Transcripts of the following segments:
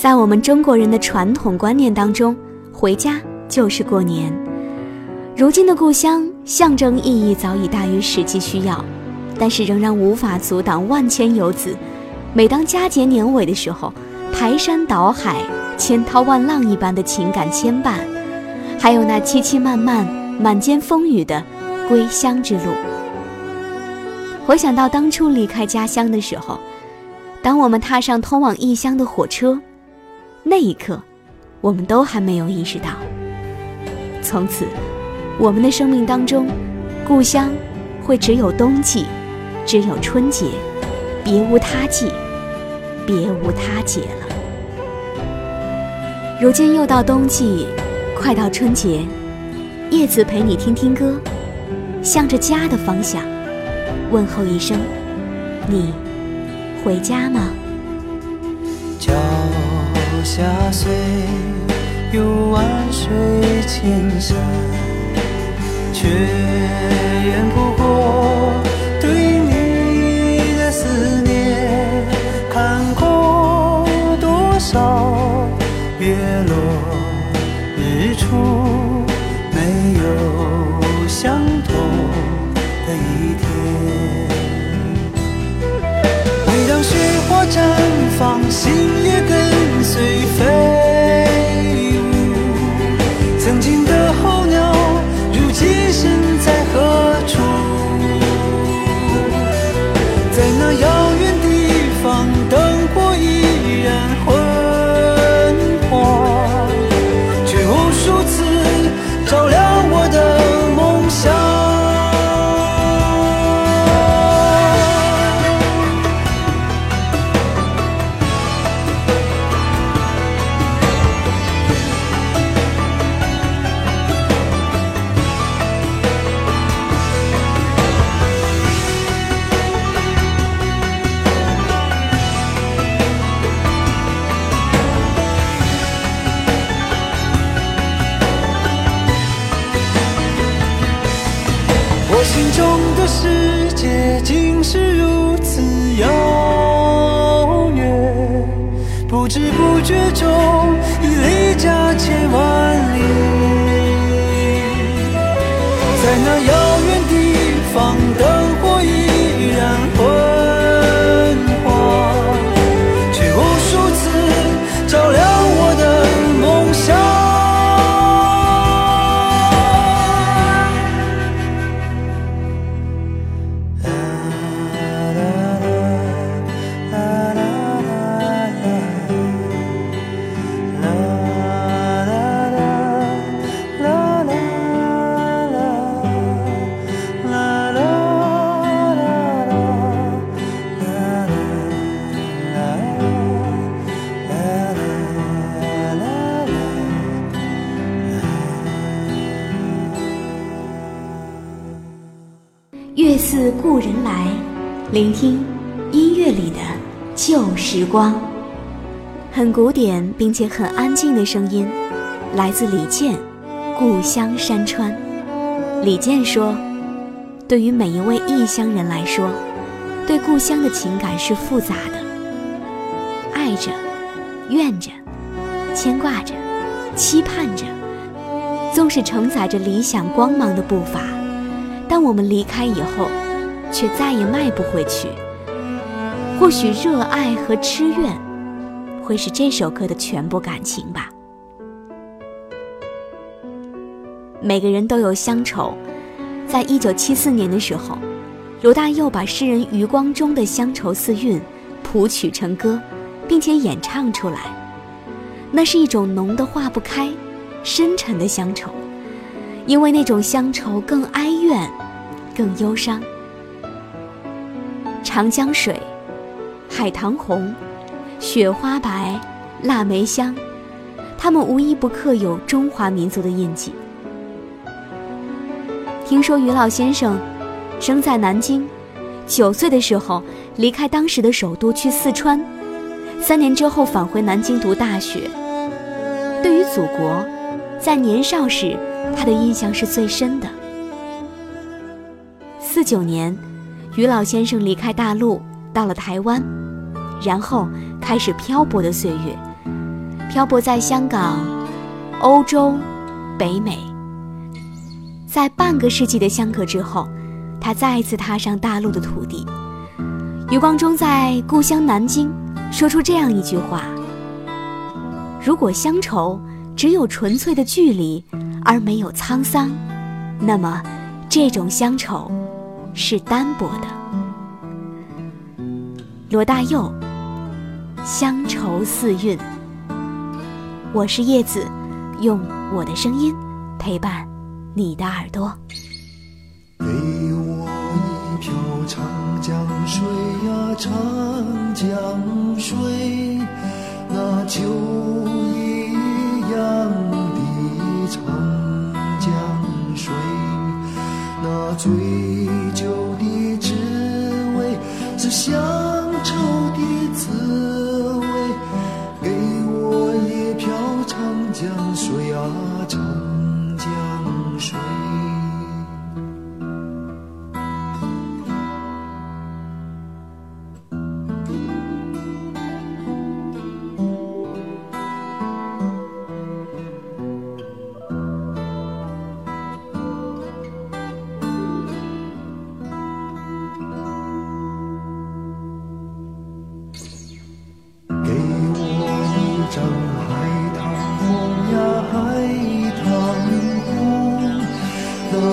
在我们中国人的传统观念当中，回家就是过年。如今的故乡象征意义早已大于实际需要，但是仍然无法阻挡万千游子，每当佳节年尾的时候，排山倒海、千涛万浪一般的情感牵绊，还有那凄凄漫漫、满肩风雨的归乡之路。回想到当初离开家乡的时候，当我们踏上通往异乡的火车。那一刻，我们都还没有意识到，从此，我们的生命当中，故乡会只有冬季，只有春节，别无他季，别无他节了。如今又到冬季，快到春节，叶子陪你听听歌，向着家的方向问候一声：“你回家吗？”下岁有万水千山，却怨不过对你的思念。看过多少月落日出，没有相同的一天。每当雪花绽放，心也心中的世界竟是如此遥远不知不觉中已离家千万里。在那遥月似故人来，聆听音乐里的旧时光。很古典并且很安静的声音，来自李健《故乡山川》。李健说：“对于每一位异乡人来说，对故乡的情感是复杂的，爱着、怨着、牵挂着、期盼着，纵使承载着理想光芒的步伐。”当我们离开以后，却再也迈不回去。或许热爱和痴怨，会是这首歌的全部感情吧。每个人都有乡愁，在一九七四年的时候，罗大佑把诗人余光中的《乡愁四韵》谱曲成歌，并且演唱出来。那是一种浓得化不开、深沉的乡愁。因为那种乡愁更哀怨，更忧伤。长江水，海棠红，雪花白，腊梅香，它们无一不刻有中华民族的印记。听说于老先生生在南京，九岁的时候离开当时的首都去四川，三年之后返回南京读大学。对于祖国，在年少时。他的印象是最深的。四九年，于老先生离开大陆，到了台湾，然后开始漂泊的岁月。漂泊在香港、欧洲、北美。在半个世纪的相隔之后，他再次踏上大陆的土地。余光中在故乡南京说出这样一句话：“如果乡愁只有纯粹的距离，而没有沧桑，那么这种乡愁是单薄的。”罗大佑，《乡愁四韵》。我是叶子，用我的声音陪伴你的耳朵。给我一瓢长江水呀，长江水，那酒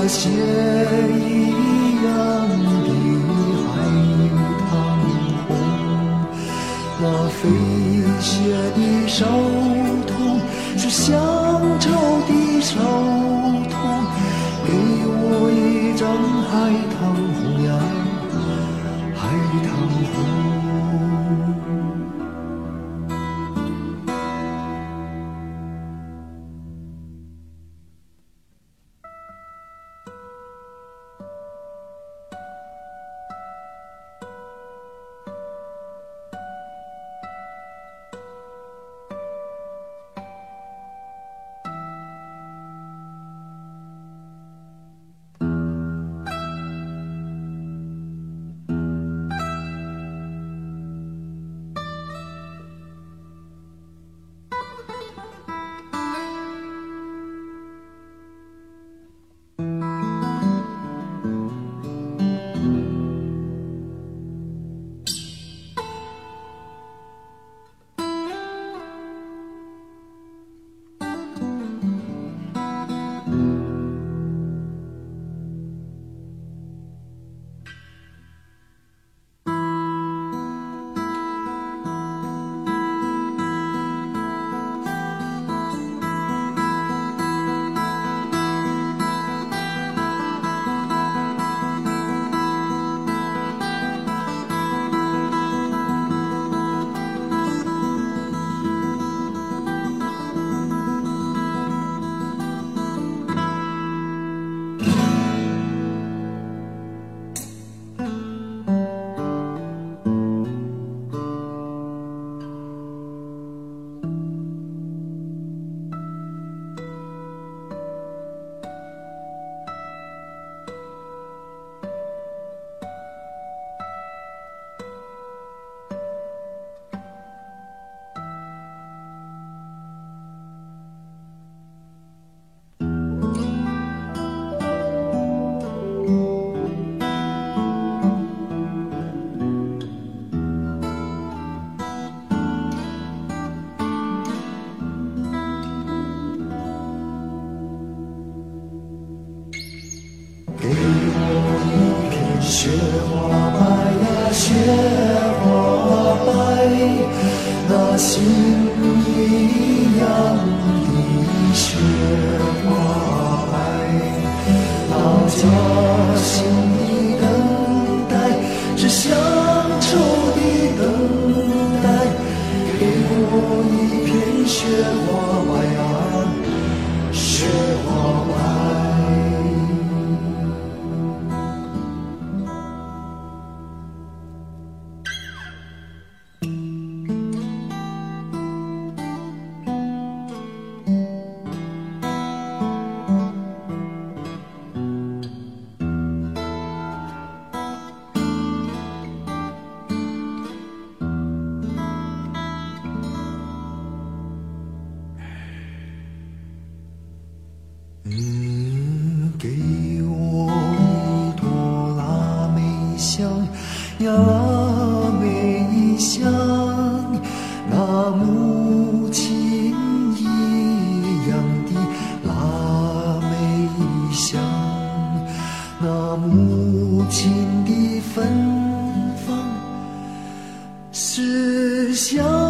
写一心一样的雪花白，老家心的等待是乡愁的等待。给我一片雪花只想